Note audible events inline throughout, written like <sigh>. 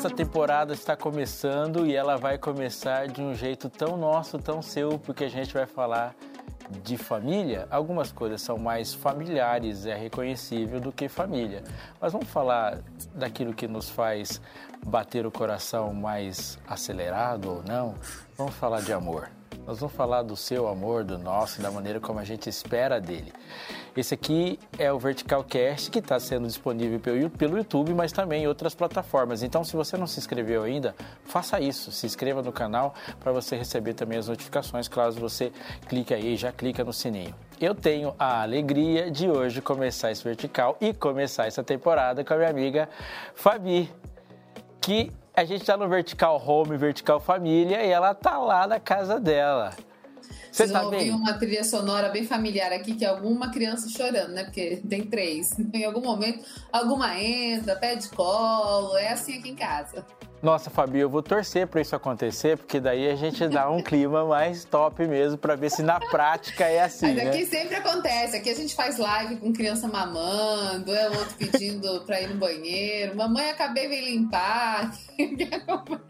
sexta temporada está começando e ela vai começar de um jeito tão nosso, tão seu, porque a gente vai falar de família. Algumas coisas são mais familiares, é reconhecível do que família. Mas vamos falar daquilo que nos faz bater o coração mais acelerado ou não? Vamos falar de amor. Nós vamos falar do seu amor, do nosso, da maneira como a gente espera dele. Esse aqui é o Vertical Cast que está sendo disponível pelo YouTube, mas também em outras plataformas. Então, se você não se inscreveu ainda, faça isso. Se inscreva no canal para você receber também as notificações. Caso você clique aí, já clica no sininho. Eu tenho a alegria de hoje começar esse vertical e começar essa temporada com a minha amiga Fabi, que a gente está no Vertical Home, Vertical Família, e ela tá lá na casa dela. Você Vocês tá vão ouvir uma trilha sonora bem familiar aqui, que é alguma criança chorando, né? Porque tem três. <laughs> Em algum momento, alguma entra, pede colo, é assim aqui em casa. Nossa, Fabi, eu vou torcer para isso acontecer, porque daí a gente dá um clima mais top mesmo para ver se na prática é assim. Mas aqui né? sempre acontece. Aqui a gente faz live com criança mamando, é outro pedindo <laughs> para ir no banheiro. Mamãe, acabei de limpar. <laughs> Quem acompanha,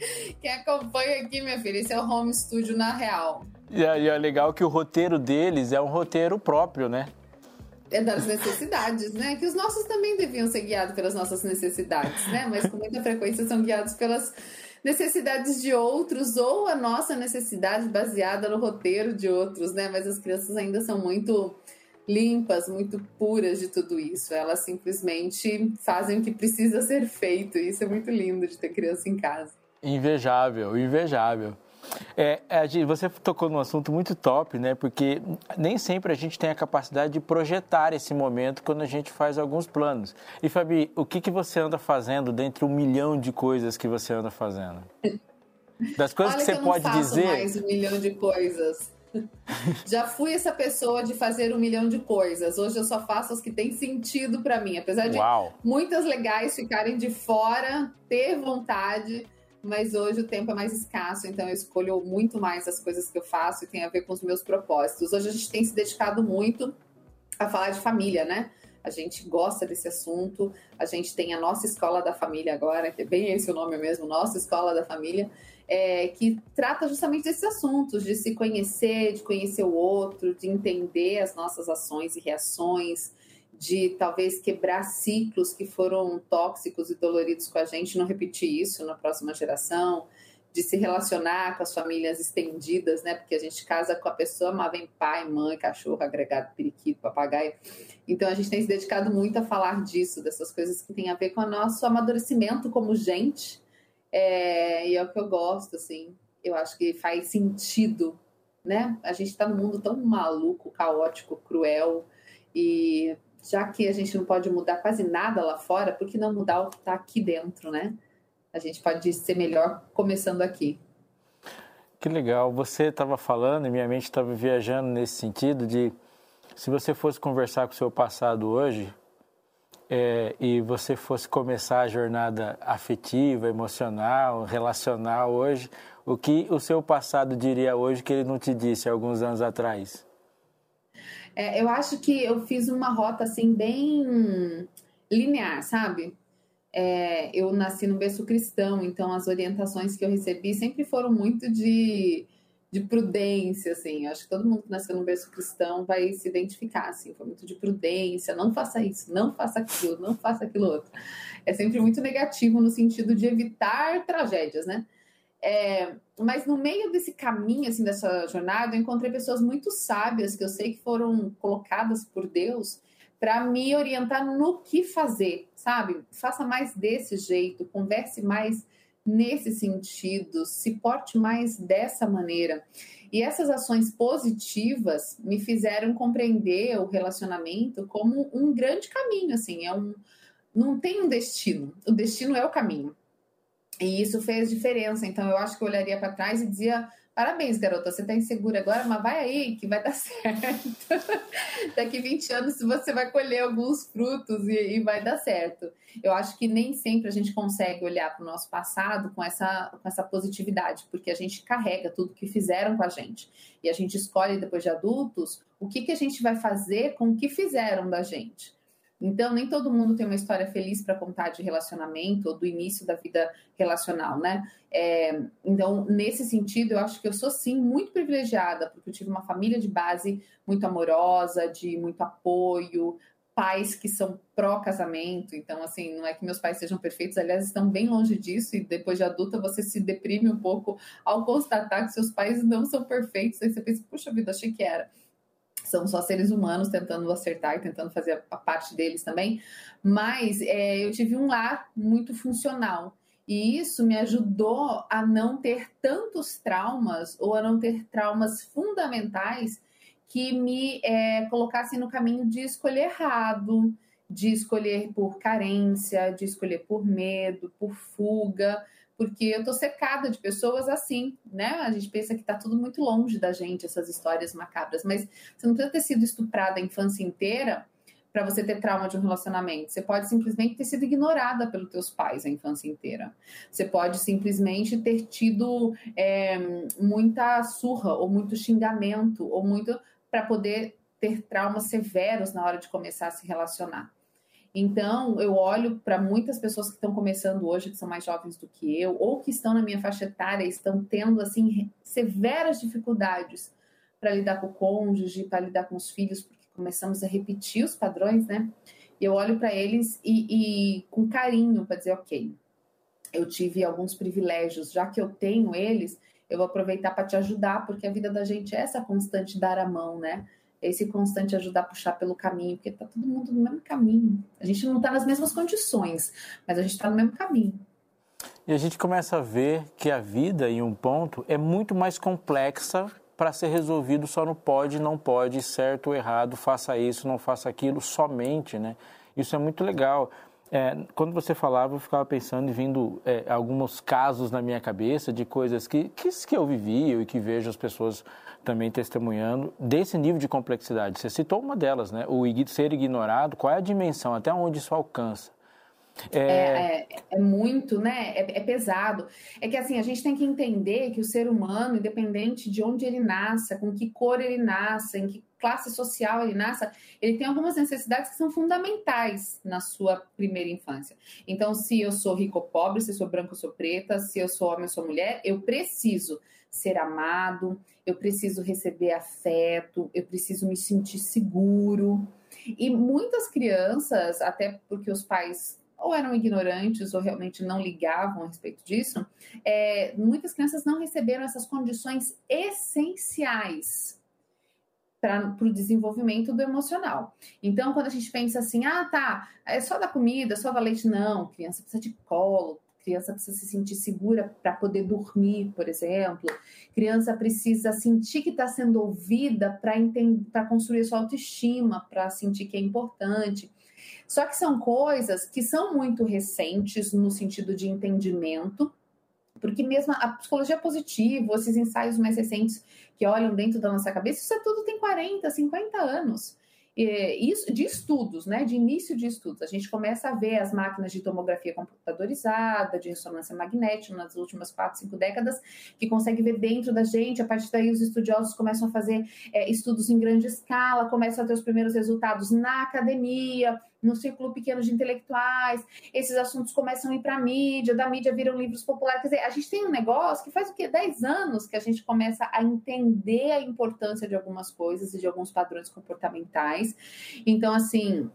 quem acompanha aqui, minha filha, esse é o home studio na real. E aí é legal que o roteiro deles é um roteiro próprio, né? É das necessidades, né? Que os nossos também deviam ser guiados pelas nossas necessidades, né? Mas com muita frequência são guiados pelas necessidades de outros ou a nossa necessidade baseada no roteiro de outros, né? Mas as crianças ainda são muito limpas, muito puras de tudo isso. Elas simplesmente fazem o que precisa ser feito. Isso é muito lindo de ter criança em casa. Invejável, invejável. É, você tocou num assunto muito top, né? Porque nem sempre a gente tem a capacidade de projetar esse momento quando a gente faz alguns planos. E Fabi, o que, que você anda fazendo dentre um milhão de coisas que você anda fazendo? Das coisas Olha que você que pode dizer. mais um milhão de coisas. <laughs> Já fui essa pessoa de fazer um milhão de coisas. Hoje eu só faço as que têm sentido para mim. Apesar de Uau. muitas legais ficarem de fora, ter vontade mas hoje o tempo é mais escasso, então eu escolho muito mais as coisas que eu faço e tem a ver com os meus propósitos. Hoje a gente tem se dedicado muito a falar de família, né? A gente gosta desse assunto, a gente tem a nossa escola da família agora, que é bem esse o nome mesmo, nossa escola da família, é, que trata justamente desses assuntos, de se conhecer, de conhecer o outro, de entender as nossas ações e reações, de talvez quebrar ciclos que foram tóxicos e doloridos com a gente, não repetir isso na próxima geração, de se relacionar com as famílias estendidas, né? Porque a gente casa com a pessoa, mas vem pai, mãe, cachorro, agregado, periquito, papagaio. Então a gente tem se dedicado muito a falar disso, dessas coisas que tem a ver com o nosso amadurecimento como gente. É, e é o que eu gosto, assim. Eu acho que faz sentido, né? A gente está num mundo tão maluco, caótico, cruel e já que a gente não pode mudar quase nada lá fora, por que não mudar o que está aqui dentro, né? A gente pode ser melhor começando aqui. Que legal. Você estava falando e minha mente estava viajando nesse sentido de se você fosse conversar com o seu passado hoje é, e você fosse começar a jornada afetiva, emocional, relacional hoje, o que o seu passado diria hoje que ele não te disse alguns anos atrás? É, eu acho que eu fiz uma rota assim bem linear, sabe? É, eu nasci no berço cristão, então as orientações que eu recebi sempre foram muito de, de prudência, assim. Eu acho que todo mundo que nasceu no berço cristão vai se identificar, assim. Foi muito de prudência, não faça isso, não faça aquilo, não faça aquilo outro. É sempre muito negativo no sentido de evitar tragédias, né? É, mas no meio desse caminho, assim, dessa jornada, eu encontrei pessoas muito sábias que eu sei que foram colocadas por Deus para me orientar no que fazer, sabe? Faça mais desse jeito, converse mais nesse sentido, se porte mais dessa maneira. E essas ações positivas me fizeram compreender o relacionamento como um grande caminho, assim, é um não tem um destino, o destino é o caminho. E isso fez diferença. Então, eu acho que eu olharia para trás e dizia: parabéns, garota, você está insegura agora, mas vai aí que vai dar <laughs> certo. Daqui 20 anos você vai colher alguns frutos e, e, vai dar certo. Eu acho que nem sempre a gente consegue olhar para o nosso passado com essa, com essa positividade, porque a gente carrega tudo que fizeram com a gente. E a gente escolhe, depois de adultos, o que, que a gente vai fazer com o que fizeram da gente. Então, nem todo mundo tem uma história feliz para contar de relacionamento ou do início da vida relacional, né? É, então, nesse sentido, eu acho que eu sou sim muito privilegiada, porque eu tive uma família de base muito amorosa, de muito apoio, pais que são pró-casamento. Então, assim, não é que meus pais sejam perfeitos, aliás, estão bem longe disso, e depois de adulta você se deprime um pouco ao constatar que seus pais não são perfeitos. Aí você pensa, puxa vida, achei que era são só seres humanos tentando acertar e tentando fazer a parte deles também. Mas é, eu tive um lar muito funcional. E isso me ajudou a não ter tantos traumas ou a não ter traumas fundamentais que me é, colocassem no caminho de escolher errado, de escolher por carência, de escolher por medo, por fuga porque eu tô cercada de pessoas assim, né? A gente pensa que tá tudo muito longe da gente, essas histórias macabras, mas você não precisa ter sido estuprada a infância inteira para você ter trauma de um relacionamento. Você pode simplesmente ter sido ignorada pelos teus pais a infância inteira. Você pode simplesmente ter tido é, muita surra ou muito xingamento ou muito para poder ter traumas severos na hora de começar a se relacionar. Então, eu olho para muitas pessoas que estão começando hoje, que são mais jovens do que eu, ou que estão na minha faixa etária, estão tendo assim severas dificuldades para lidar com o cônjuge, para lidar com os filhos, porque começamos a repetir os padrões, né? E eu olho para eles e, e com carinho para dizer, ok, eu tive alguns privilégios, já que eu tenho eles, eu vou aproveitar para te ajudar, porque a vida da gente é essa constante dar a mão, né? Esse constante ajudar a puxar pelo caminho, porque tá todo mundo no mesmo caminho. A gente não está nas mesmas condições, mas a gente está no mesmo caminho. E a gente começa a ver que a vida, em um ponto, é muito mais complexa para ser resolvido só no pode, não pode, certo ou errado, faça isso, não faça aquilo, somente, né? Isso é muito legal. É, quando você falava, eu ficava pensando e vindo é, alguns casos na minha cabeça de coisas que, que, que eu vivi e que vejo as pessoas também testemunhando desse nível de complexidade. Você citou uma delas, né? O ser ignorado, qual é a dimensão, até onde isso alcança? É... É, é, é, muito, né? É, é, pesado. É que assim, a gente tem que entender que o ser humano, independente de onde ele nasça, com que cor ele nasça, em que classe social ele nasça, ele tem algumas necessidades que são fundamentais na sua primeira infância. Então, se eu sou rico ou pobre, se eu sou branco ou sou preta, se eu sou homem ou sou mulher, eu preciso ser amado, eu preciso receber afeto, eu preciso me sentir seguro. E muitas crianças, até porque os pais ou eram ignorantes ou realmente não ligavam a respeito disso, é, muitas crianças não receberam essas condições essenciais para o desenvolvimento do emocional. Então, quando a gente pensa assim, ah, tá, é só da comida, só da leite, não, criança precisa de colo, criança precisa se sentir segura para poder dormir, por exemplo. Criança precisa sentir que está sendo ouvida para construir sua autoestima, para sentir que é importante. Só que são coisas que são muito recentes no sentido de entendimento, porque mesmo a psicologia positiva, esses ensaios mais recentes que olham dentro da nossa cabeça, isso é tudo tem 40, 50 anos isso de estudos, né, de início de estudos. A gente começa a ver as máquinas de tomografia computadorizada, de ressonância magnética nas últimas quatro, cinco décadas, que consegue ver dentro da gente. A partir daí, os estudiosos começam a fazer é, estudos em grande escala, começam a ter os primeiros resultados na academia, no círculo pequeno de intelectuais, esses assuntos começam a ir para a mídia, da mídia viram livros populares. Quer dizer, a gente tem um negócio que faz o quê? 10 anos que a gente começa a entender a importância de algumas coisas e de alguns padrões comportamentais. Então, assim,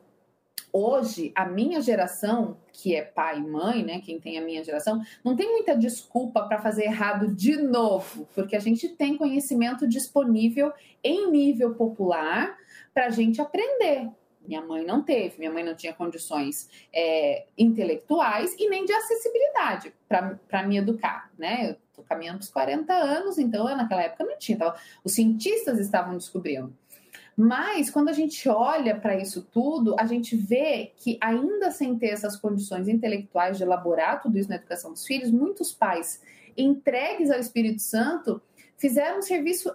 hoje, a minha geração, que é pai e mãe, né, quem tem a minha geração, não tem muita desculpa para fazer errado de novo, porque a gente tem conhecimento disponível em nível popular para a gente aprender. Minha mãe não teve, minha mãe não tinha condições é, intelectuais e nem de acessibilidade para me educar, né? Eu tô caminhando os 40 anos, então eu, naquela época não tinha. Então, os cientistas estavam descobrindo. Mas quando a gente olha para isso tudo, a gente vê que ainda sem ter essas condições intelectuais de elaborar tudo isso na educação dos filhos, muitos pais entregues ao Espírito Santo fizeram um serviço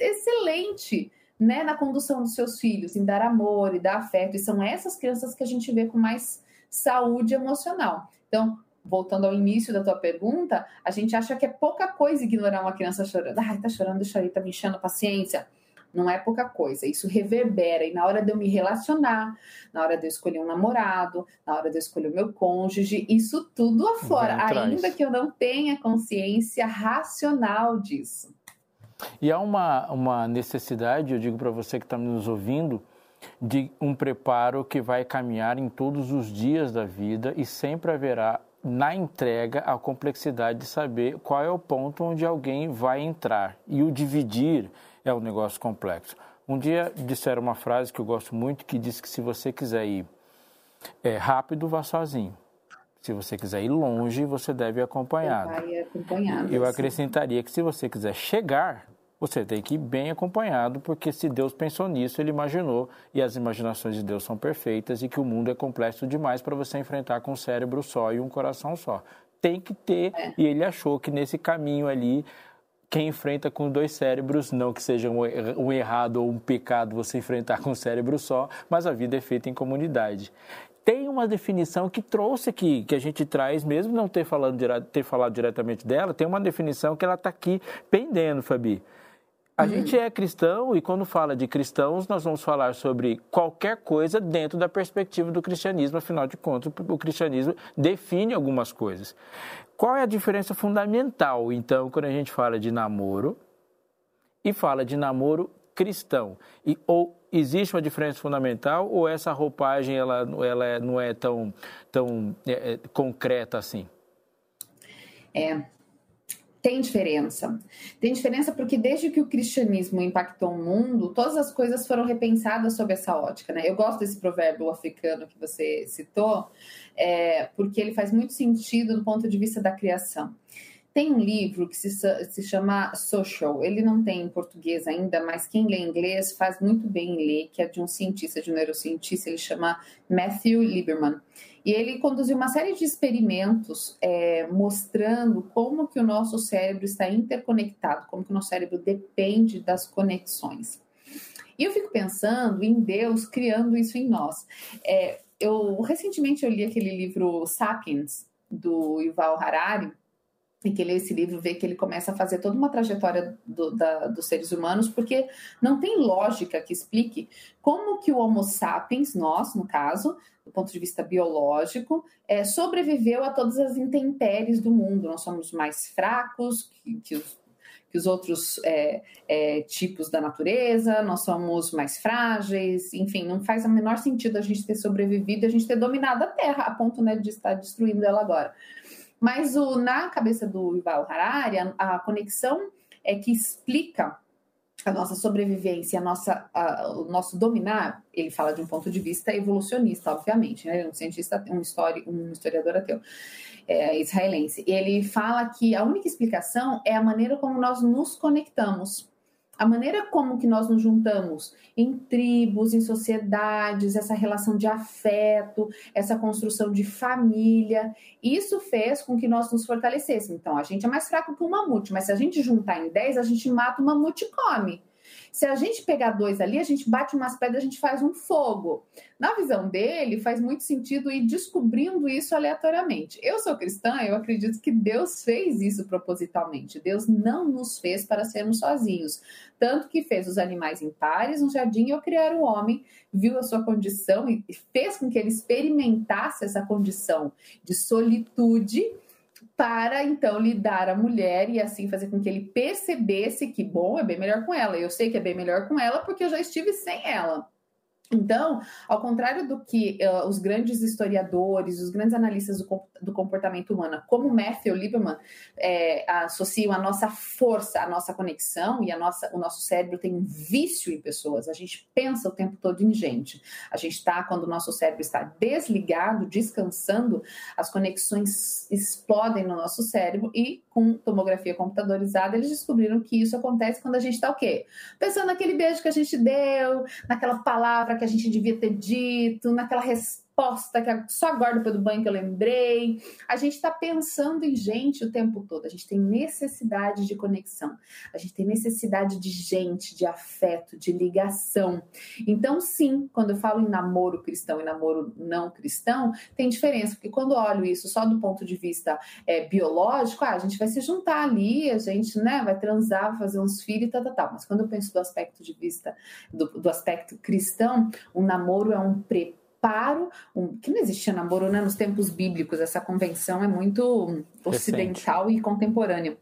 excelente né, na condução dos seus filhos, em dar amor e dar afeto. E são essas crianças que a gente vê com mais saúde emocional. Então, voltando ao início da tua pergunta, a gente acha que é pouca coisa ignorar uma criança chorando. Ai, tá chorando, deixa aí, tá me enchendo a paciência. não é pouca coisa. Isso reverbera e na hora de eu me relacionar, na hora de eu escolher um namorado, na hora de eu escolher o meu cônjuge, isso tudo afora, ainda que eu não tenha consciência racional disso. E há uma, uma necessidade, eu digo para você que está nos ouvindo, de um preparo que vai caminhar em todos os dias da vida e sempre haverá na entrega a complexidade de saber qual é o ponto onde alguém vai entrar. E o dividir é um negócio complexo. Um dia disseram uma frase que eu gosto muito que diz que se você quiser ir é, rápido, vá sozinho. Se você quiser ir longe, você deve ir acompanhado. Acompanhado. Eu acrescentaria que se você quiser chegar, você tem que ir bem acompanhado, porque se Deus pensou nisso, ele imaginou, e as imaginações de Deus são perfeitas, e que o mundo é complexo demais para você enfrentar com um cérebro só e um coração só. Tem que ter, é. e ele achou que nesse caminho ali, quem enfrenta com dois cérebros, não que seja um errado ou um pecado você enfrentar com um cérebro só, mas a vida é feita em comunidade tem uma definição que trouxe aqui, que a gente traz, mesmo não ter, falando, ter falado diretamente dela, tem uma definição que ela está aqui pendendo, Fabi. A uhum. gente é cristão e quando fala de cristãos, nós vamos falar sobre qualquer coisa dentro da perspectiva do cristianismo, afinal de contas, o cristianismo define algumas coisas. Qual é a diferença fundamental, então, quando a gente fala de namoro e fala de namoro cristão? E, ou existe uma diferença fundamental ou essa roupagem ela, ela é, não é tão, tão é, é, concreta assim? É, tem diferença. Tem diferença porque desde que o cristianismo impactou o mundo, todas as coisas foram repensadas sob essa ótica. Né? Eu gosto desse provérbio africano que você citou, é, porque ele faz muito sentido do ponto de vista da criação. Tem um livro que se, se chama Social, ele não tem em português ainda, mas quem lê inglês faz muito bem em ler, que é de um cientista, de um neurocientista, ele chama Matthew Lieberman. E ele conduziu uma série de experimentos é, mostrando como que o nosso cérebro está interconectado, como que o nosso cérebro depende das conexões. E eu fico pensando em Deus criando isso em nós. É, eu recentemente eu li aquele livro Sapiens do Yuval Harari e que lê esse livro vê que ele começa a fazer toda uma trajetória do, da, dos seres humanos, porque não tem lógica que explique como que o Homo sapiens, nós, no caso, do ponto de vista biológico, é, sobreviveu a todas as intempéries do mundo. Nós somos mais fracos que, que os que os outros é, é, tipos da natureza, nós somos mais frágeis, enfim, não faz o menor sentido a gente ter sobrevivido, a gente ter dominado a Terra a ponto né, de estar destruindo ela agora. Mas o, na cabeça do Yuval Harari, a, a conexão é que explica a nossa sobrevivência, a nossa, a, o nosso dominar, ele fala de um ponto de vista evolucionista, obviamente, né? Ele é um cientista, um, histori, um historiador ateu é, israelense. Ele fala que a única explicação é a maneira como nós nos conectamos a maneira como que nós nos juntamos em tribos, em sociedades, essa relação de afeto, essa construção de família, isso fez com que nós nos fortalecêssemos. Então, a gente é mais fraco que um mamute, mas se a gente juntar em 10, a gente mata o mamute e come. Se a gente pegar dois ali, a gente bate umas pedras, a gente faz um fogo. Na visão dele, faz muito sentido ir descobrindo isso aleatoriamente. Eu sou cristã, eu acredito que Deus fez isso propositalmente. Deus não nos fez para sermos sozinhos. Tanto que fez os animais em pares no jardim ao criar o homem, viu a sua condição e fez com que ele experimentasse essa condição de solitude para então lidar a mulher e assim fazer com que ele percebesse que, bom, é bem melhor com ela. Eu sei que é bem melhor com ela porque eu já estive sem ela. Então, ao contrário do que uh, os grandes historiadores, os grandes analistas do, do comportamento humano, como Matthew Lieberman, é, associam a nossa força, a nossa conexão e a nossa, o nosso cérebro tem um vício em pessoas. A gente pensa o tempo todo em gente. A gente está, quando o nosso cérebro está desligado, descansando, as conexões explodem no nosso cérebro e com tomografia computadorizada, eles descobriram que isso acontece quando a gente está o quê? Pensando naquele beijo que a gente deu, naquela palavra que a gente devia ter dito, naquela resposta que só agora depois do banho que eu lembrei. A gente está pensando em gente o tempo todo. A gente tem necessidade de conexão. A gente tem necessidade de gente, de afeto, de ligação. Então, sim, quando eu falo em namoro cristão e namoro não cristão, tem diferença, porque quando eu olho isso só do ponto de vista é, biológico, ah, a gente vai se juntar ali, a gente né, vai transar, fazer uns filhos e tal, tal, tal. Mas quando eu penso do aspecto de vista, do, do aspecto cristão, o namoro é um preparo, um, que não existia namoro né, nos tempos bíblicos, essa convenção é muito ocidental Recente. e contemporânea.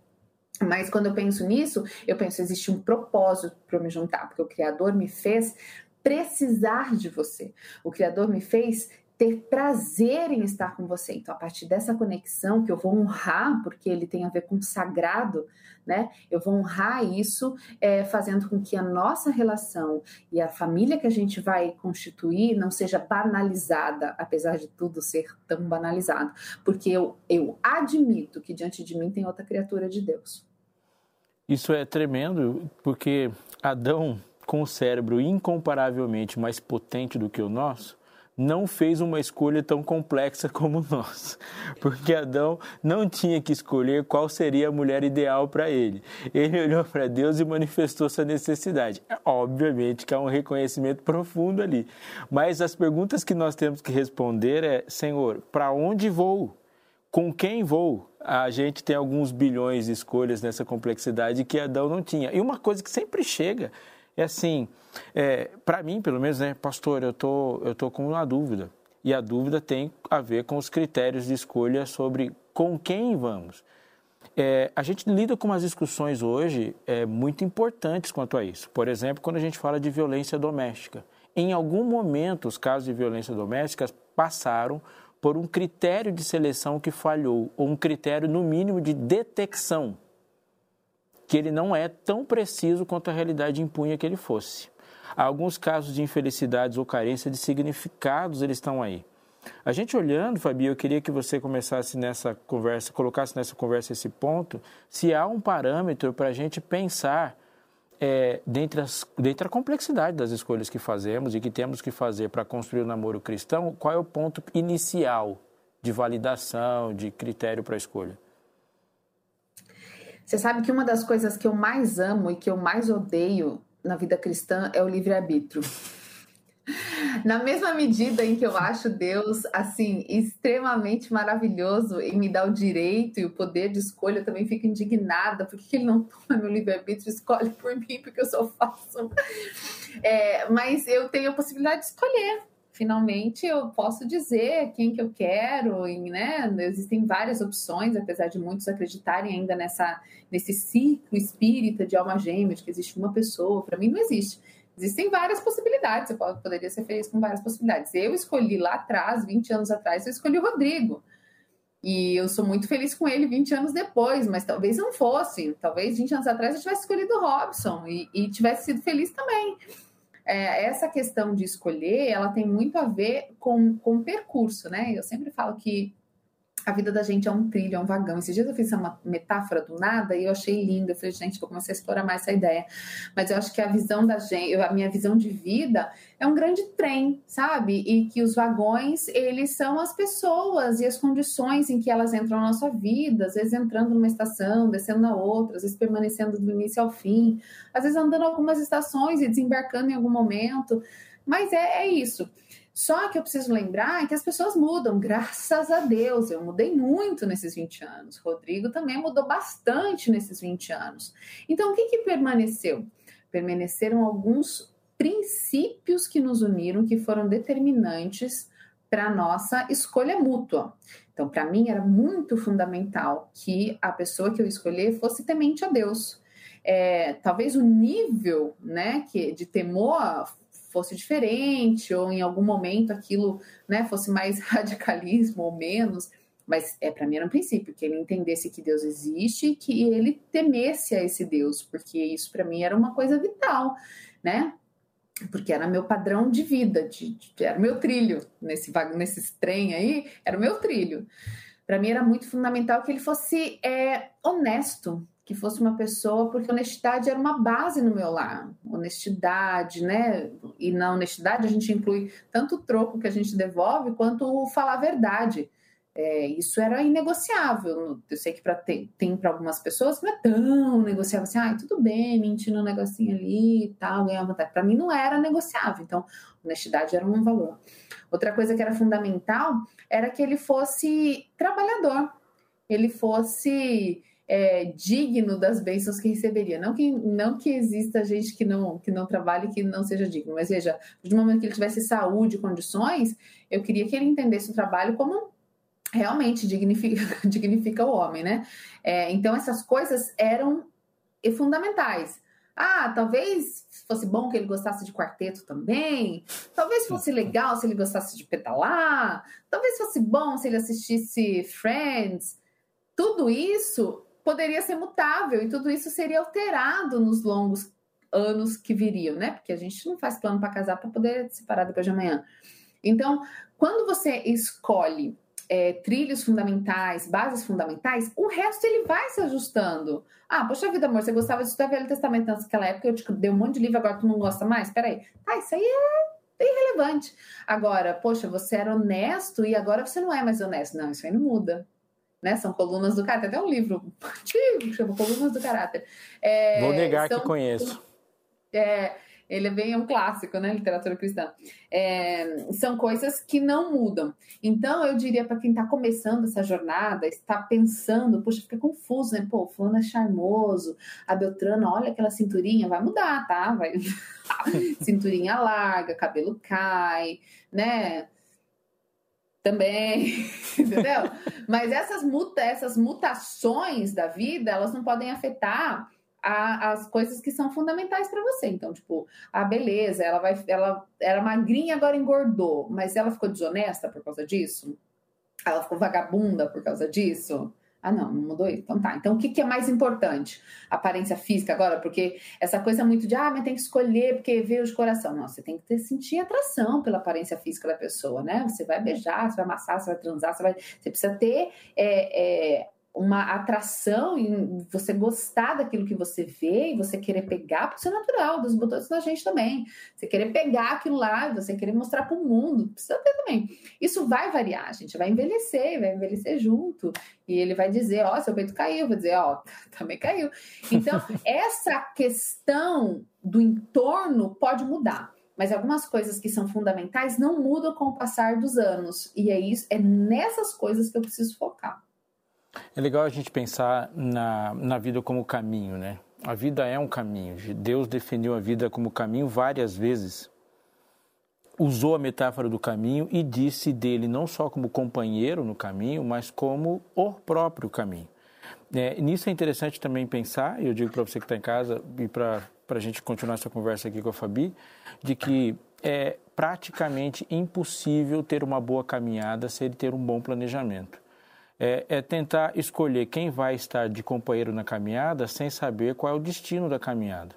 Mas quando eu penso nisso, eu penso existe um propósito para eu me juntar, porque o Criador me fez precisar de você. O Criador me fez ter prazer em estar com você. Então, a partir dessa conexão que eu vou honrar, porque ele tem a ver com sagrado, né? Eu vou honrar isso, é, fazendo com que a nossa relação e a família que a gente vai constituir não seja banalizada, apesar de tudo ser tão banalizado, porque eu, eu admito que diante de mim tem outra criatura de Deus. Isso é tremendo, porque Adão, com o cérebro incomparavelmente mais potente do que o nosso, não fez uma escolha tão complexa <laughs> como nós, porque Adão não tinha que escolher qual seria a mulher ideal para ele. Ele <laughs> olhou para Deus e manifestou essa necessidade. Obviamente que há um reconhecimento profundo ali, mas as perguntas que nós temos que responder é: Senhor, para onde vou? Com quem vou? A gente tem alguns bilhões de escolhas nessa complexidade que Adão não tinha. E uma coisa que sempre chega é assim, é, para mim, pelo menos, né, pastor, eu tô, eu tô com uma dúvida. E a dúvida tem a ver com os critérios de escolha sobre com quem vamos. É, a gente lida com umas discussões hoje é, muito importantes quanto a isso. Por exemplo, quando a gente fala de violência doméstica. Em algum momento, os casos de violência doméstica passaram por um critério de seleção que falhou, ou um critério, no mínimo, de detecção que ele não é tão preciso quanto a realidade impunha que ele fosse. Há alguns casos de infelicidades ou carência de significados, eles estão aí. A gente olhando, Fabi, eu queria que você começasse nessa conversa, colocasse nessa conversa esse ponto, se há um parâmetro para a gente pensar é, dentre, as, complexidade das escolhas que fazemos e que temos que fazer para construir o namoro cristão, qual é o ponto inicial de validação, de critério para a escolha? Você sabe que uma das coisas que eu mais amo e que eu mais odeio na vida cristã é o livre-arbítrio. <laughs> Na mesma medida em que eu acho Deus assim extremamente maravilhoso e me dá o direito e o poder de escolha, eu também fico indignada porque ele não toma meu livre-arbítrio, escolhe por mim porque eu sou falso. É, mas eu tenho a possibilidade de escolher finalmente eu posso dizer quem que eu quero, e, né? Existem várias opções, apesar de muitos acreditarem ainda nessa nesse ciclo espírita de alma gêmea, de que existe uma pessoa. Para mim não existe. Existem várias possibilidades, eu poderia ser feliz com várias possibilidades. Eu escolhi lá atrás, 20 anos atrás, eu escolhi o Rodrigo. E eu sou muito feliz com ele 20 anos depois, mas talvez não fosse. Talvez 20 anos atrás eu tivesse escolhido o Robson e, e tivesse sido feliz também é, essa questão de escolher, ela tem muito a ver com, com o percurso, né? Eu sempre falo que a vida da gente é um trilho, é um vagão. Esses dias eu fiz uma metáfora do nada e eu achei linda. Eu falei, gente, vou começar a explorar mais essa ideia. Mas eu acho que a visão da gente, a minha visão de vida é um grande trem, sabe? E que os vagões, eles são as pessoas e as condições em que elas entram na nossa vida, às vezes entrando numa estação, descendo na outra, às vezes permanecendo do início ao fim, às vezes andando algumas estações e desembarcando em algum momento. Mas é, é isso. Só que eu preciso lembrar que as pessoas mudam, graças a Deus. Eu mudei muito nesses 20 anos. Rodrigo também mudou bastante nesses 20 anos. Então, o que, que permaneceu? Permaneceram alguns princípios que nos uniram, que foram determinantes para a nossa escolha mútua. Então, para mim, era muito fundamental que a pessoa que eu escolher fosse temente a Deus. É, talvez o nível né, que, de temor fosse diferente, ou em algum momento aquilo né, fosse mais <laughs> radicalismo ou menos. Mas é para mim era um princípio, que ele entendesse que Deus existe e que ele temesse a esse Deus, porque isso para mim era uma coisa vital, né? Porque era meu padrão de vida, de, de, era meu trilho nesse nesse trem aí, era o meu trilho. Para mim era muito fundamental que ele fosse é, honesto, que fosse uma pessoa, porque honestidade era uma base no meu lar. Honestidade, né? E na honestidade a gente inclui tanto o troco que a gente devolve, quanto falar a verdade. É, isso era inegociável. Eu sei que pra ter, tem para algumas pessoas não é tão negociável assim, ah, tudo bem, mentindo um negocinho ali e tal, ganhar vantagem. Para mim não era negociável, então honestidade era um valor. Outra coisa que era fundamental era que ele fosse trabalhador, ele fosse é, digno das bênçãos que receberia. Não que, não que exista gente que não, que não trabalhe e que não seja digno, mas veja, no momento que ele tivesse saúde, condições, eu queria que ele entendesse o trabalho como realmente dignifica, <laughs> dignifica o homem, né? É, então, essas coisas eram fundamentais. Ah, talvez fosse bom que ele gostasse de quarteto também. Talvez fosse legal se ele gostasse de pedalar. Talvez fosse bom se ele assistisse Friends. Tudo isso poderia ser mutável e tudo isso seria alterado nos longos anos que viriam, né? Porque a gente não faz plano para casar para poder se separar depois de amanhã. Então, quando você escolhe é, trilhos fundamentais, bases fundamentais, o resto ele vai se ajustando. Ah, poxa vida, amor, você gostava de estudar Velho Testamento naquela época, eu te dei um monte de livro, agora tu não gosta mais? Peraí. Tá, isso aí é irrelevante. Agora, poxa, você era honesto e agora você não é mais honesto. Não, isso aí não muda. Né? São colunas do caráter. Tem até um livro que chama Colunas do Caráter. É, Vou negar são, que conheço. É, ele é bem um clássico, né? Literatura cristã. É, são coisas que não mudam. Então, eu diria para quem está começando essa jornada, está pensando, puxa, fica confuso, né? Pô, o fulano é charmoso, a Beltrana, olha aquela cinturinha, vai mudar, tá? Vai... <laughs> cinturinha larga, cabelo cai, né? Também, <laughs> entendeu? Mas essas, muta, essas mutações da vida, elas não podem afetar a, as coisas que são fundamentais para você. Então, tipo, a beleza, ela vai, ela era magrinha agora engordou, mas ela ficou desonesta por causa disso? Ela ficou vagabunda por causa disso? Ah, não, não mudou isso. Então tá. Então o que, que é mais importante? Aparência física agora? Porque essa coisa muito de, ah, mas tem que escolher porque veio de coração. Não, você tem que ter, sentir atração pela aparência física da pessoa, né? Você vai beijar, você vai amassar, você vai transar, você vai. Você precisa ter é, é, uma atração em você gostar daquilo que você vê e você querer pegar, porque isso é natural, dos botões da gente também. Você querer pegar aquilo lá, você querer mostrar para o mundo, precisa ter também. Isso vai variar, a gente vai envelhecer, vai envelhecer junto. E ele vai dizer, ó, oh, seu peito caiu, vou dizer, ó, oh, <laughs> também caiu. Então, <laughs> essa questão do entorno pode mudar mas algumas coisas que são fundamentais não mudam com o passar dos anos. E é isso, é nessas coisas que eu preciso focar. É legal a gente pensar na, na vida como caminho, né? A vida é um caminho. Deus definiu a vida como caminho várias vezes. Usou a metáfora do caminho e disse dele não só como companheiro no caminho, mas como o próprio caminho. É, nisso é interessante também pensar, e eu digo para você que está em casa e para a gente continuar essa conversa aqui com a Fabi, de que é praticamente impossível ter uma boa caminhada sem ter um bom planejamento é, é, tentar escolher quem vai estar de companheiro na caminhada sem saber qual é o destino da caminhada.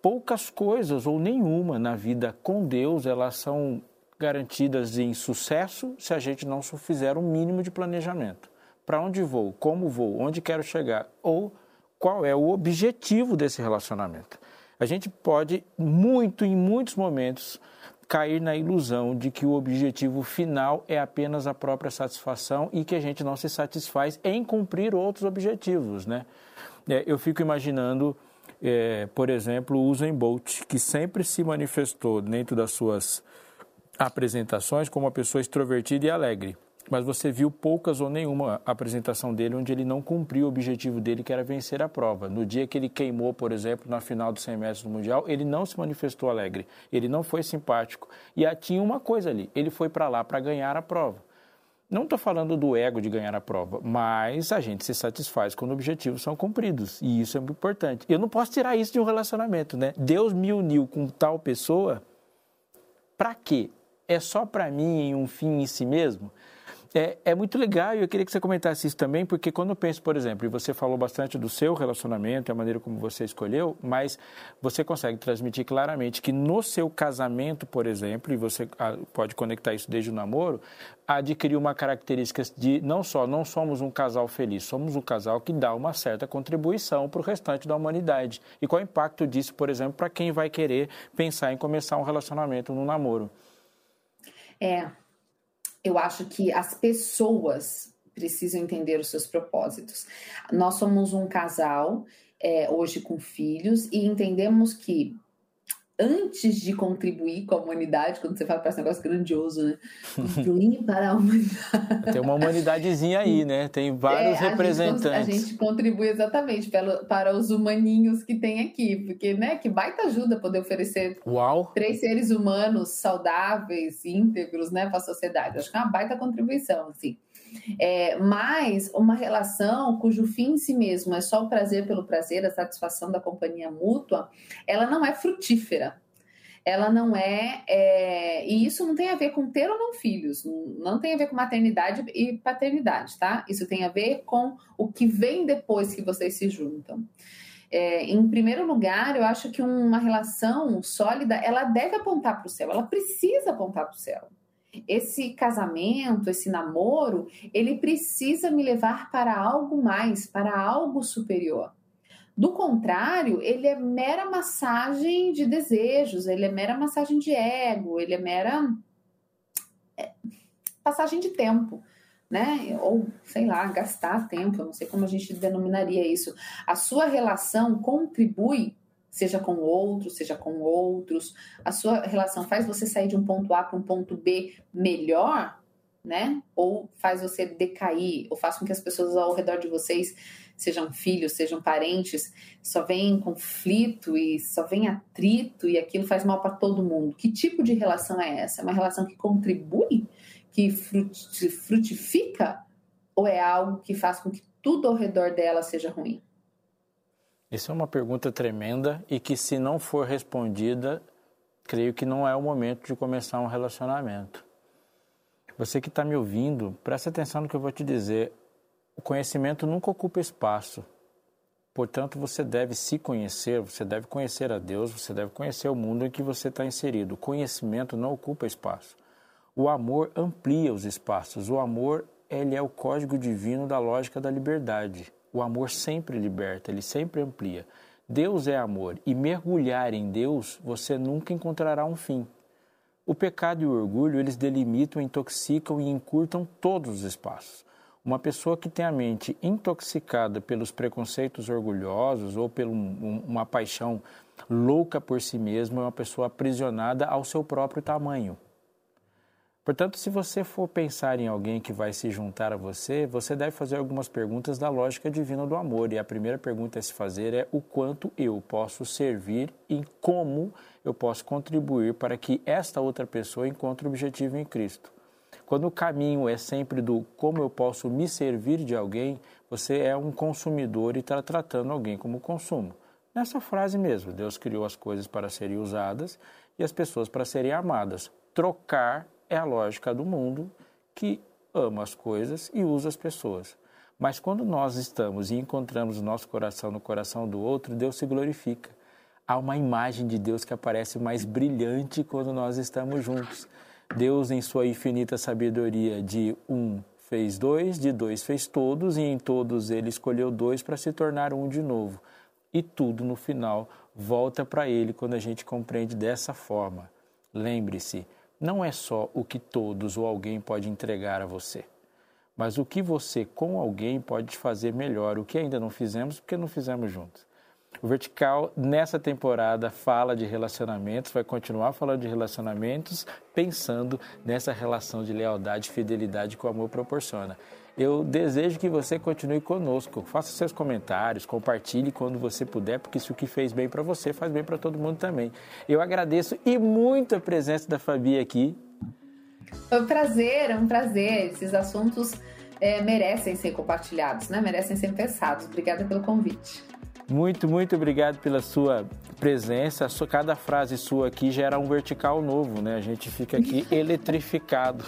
Poucas coisas ou nenhuma na vida com Deus elas são garantidas em sucesso se a gente não fizer o um mínimo de planejamento. Para onde vou? Como vou? Onde quero chegar? Ou qual é o objetivo desse relacionamento? A gente pode muito em muitos momentos cair na ilusão de que o objetivo final é apenas a própria satisfação e que a gente não se satisfaz em cumprir outros objetivos, né? É, eu fico imaginando, é, por exemplo, o Usain Bolt, que sempre se manifestou dentro das suas apresentações como uma pessoa extrovertida e alegre mas você viu poucas ou nenhuma apresentação dele onde ele não cumpriu o objetivo dele, que era vencer a prova. No dia que ele queimou, por exemplo, na final do 100 metros do Mundial, ele não se manifestou alegre, ele não foi simpático. E tinha uma coisa ali, ele foi para lá para ganhar a prova. Não estou falando do ego de ganhar a prova, mas a gente se satisfaz quando objetivos são cumpridos. E isso é muito importante. Eu não posso tirar isso de um relacionamento, né? Deus me uniu com tal pessoa, para quê? É só para mim em um fim em si mesmo? É, é muito legal e eu queria que você comentasse isso também, porque quando eu penso, por exemplo, e você falou bastante do seu relacionamento, a maneira como você escolheu, mas você consegue transmitir claramente que no seu casamento, por exemplo, e você ah, pode conectar isso desde o namoro, adquiriu uma característica de não só não somos um casal feliz, somos um casal que dá uma certa contribuição para o restante da humanidade. E qual é o impacto disso, por exemplo, para quem vai querer pensar em começar um relacionamento no namoro? É, eu acho que as pessoas precisam entender os seus propósitos. Nós somos um casal é, hoje com filhos e entendemos que antes de contribuir com a humanidade, quando você fala para esse negócio grandioso, né? Contribuir para a humanidade. Tem uma humanidadezinha aí, né? Tem vários é, representantes. A gente, a gente, contribui exatamente para, para os humaninhos que tem aqui, porque, né? Que baita ajuda poder oferecer Uau. três seres humanos saudáveis, íntegros, né, para a sociedade. Acho que é uma baita contribuição, assim. É, mas uma relação cujo fim em si mesmo é só o prazer pelo prazer, a satisfação da companhia mútua, ela não é frutífera. Ela não é, é, E isso não tem a ver com ter ou não filhos, não tem a ver com maternidade e paternidade, tá? Isso tem a ver com o que vem depois que vocês se juntam. É, em primeiro lugar, eu acho que uma relação sólida, ela deve apontar para o céu, ela precisa apontar para o céu esse casamento, esse namoro, ele precisa me levar para algo mais, para algo superior. Do contrário, ele é mera massagem de desejos, ele é mera massagem de ego, ele é mera é, passagem de tempo, né? Ou, sei lá, gastar tempo, não sei como a gente denominaria isso. A sua relação contribui seja com outros, seja com outros. A sua relação faz você sair de um ponto A para um ponto B melhor, né? Ou faz você decair, ou faz com que as pessoas ao redor de vocês, sejam filhos, sejam parentes, só vem conflito e só vem atrito e aquilo faz mal para todo mundo. Que tipo de relação é essa? É uma relação que contribui, que frutifica, ou é algo que faz com que tudo ao redor dela seja ruim? Isso é uma pergunta tremenda e que, se não for respondida, creio que não é o momento de começar um relacionamento. Você que está me ouvindo, preste atenção no que eu vou te dizer. O conhecimento nunca ocupa espaço. Portanto, você deve se conhecer, você deve conhecer a Deus, você deve conhecer o mundo em que você está inserido. O conhecimento não ocupa espaço. O amor amplia os espaços. O amor ele é o código divino da lógica da liberdade. O amor sempre liberta, ele sempre amplia. Deus é amor e mergulhar em Deus você nunca encontrará um fim. O pecado e o orgulho eles delimitam, intoxicam e encurtam todos os espaços. Uma pessoa que tem a mente intoxicada pelos preconceitos orgulhosos ou por um, uma paixão louca por si mesma é uma pessoa aprisionada ao seu próprio tamanho. Portanto, se você for pensar em alguém que vai se juntar a você, você deve fazer algumas perguntas da lógica divina do amor. E a primeira pergunta a se fazer é o quanto eu posso servir e como eu posso contribuir para que esta outra pessoa encontre o objetivo em Cristo. Quando o caminho é sempre do como eu posso me servir de alguém, você é um consumidor e está tratando alguém como consumo. Nessa frase mesmo, Deus criou as coisas para serem usadas e as pessoas para serem amadas. Trocar é a lógica do mundo que ama as coisas e usa as pessoas. Mas quando nós estamos e encontramos o nosso coração no coração do outro, Deus se glorifica. Há uma imagem de Deus que aparece mais brilhante quando nós estamos juntos. Deus, em sua infinita sabedoria, de um fez dois, de dois fez todos, e em todos ele escolheu dois para se tornar um de novo. E tudo no final volta para ele quando a gente compreende dessa forma. Lembre-se, não é só o que todos ou alguém pode entregar a você, mas o que você com alguém pode fazer melhor, o que ainda não fizemos porque não fizemos juntos. O Vertical, nessa temporada, fala de relacionamentos, vai continuar falando de relacionamentos, pensando nessa relação de lealdade e fidelidade que o amor proporciona. Eu desejo que você continue conosco, faça seus comentários, compartilhe quando você puder, porque se o que fez bem para você faz bem para todo mundo também. Eu agradeço e muito a presença da Fabi aqui. Foi um prazer, é um prazer. Esses assuntos é, merecem ser compartilhados, né? merecem ser pensados. Obrigada pelo convite. Muito, muito obrigado pela sua presença. Cada frase sua aqui gera um vertical novo, né? A gente fica aqui <laughs> eletrificado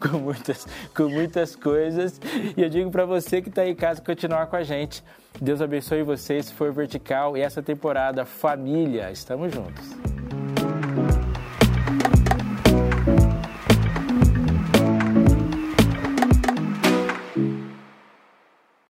com muitas, com muitas coisas. E eu digo para você que está aí em casa continuar com a gente. Deus abençoe vocês, se for vertical. E essa temporada, família, estamos juntos.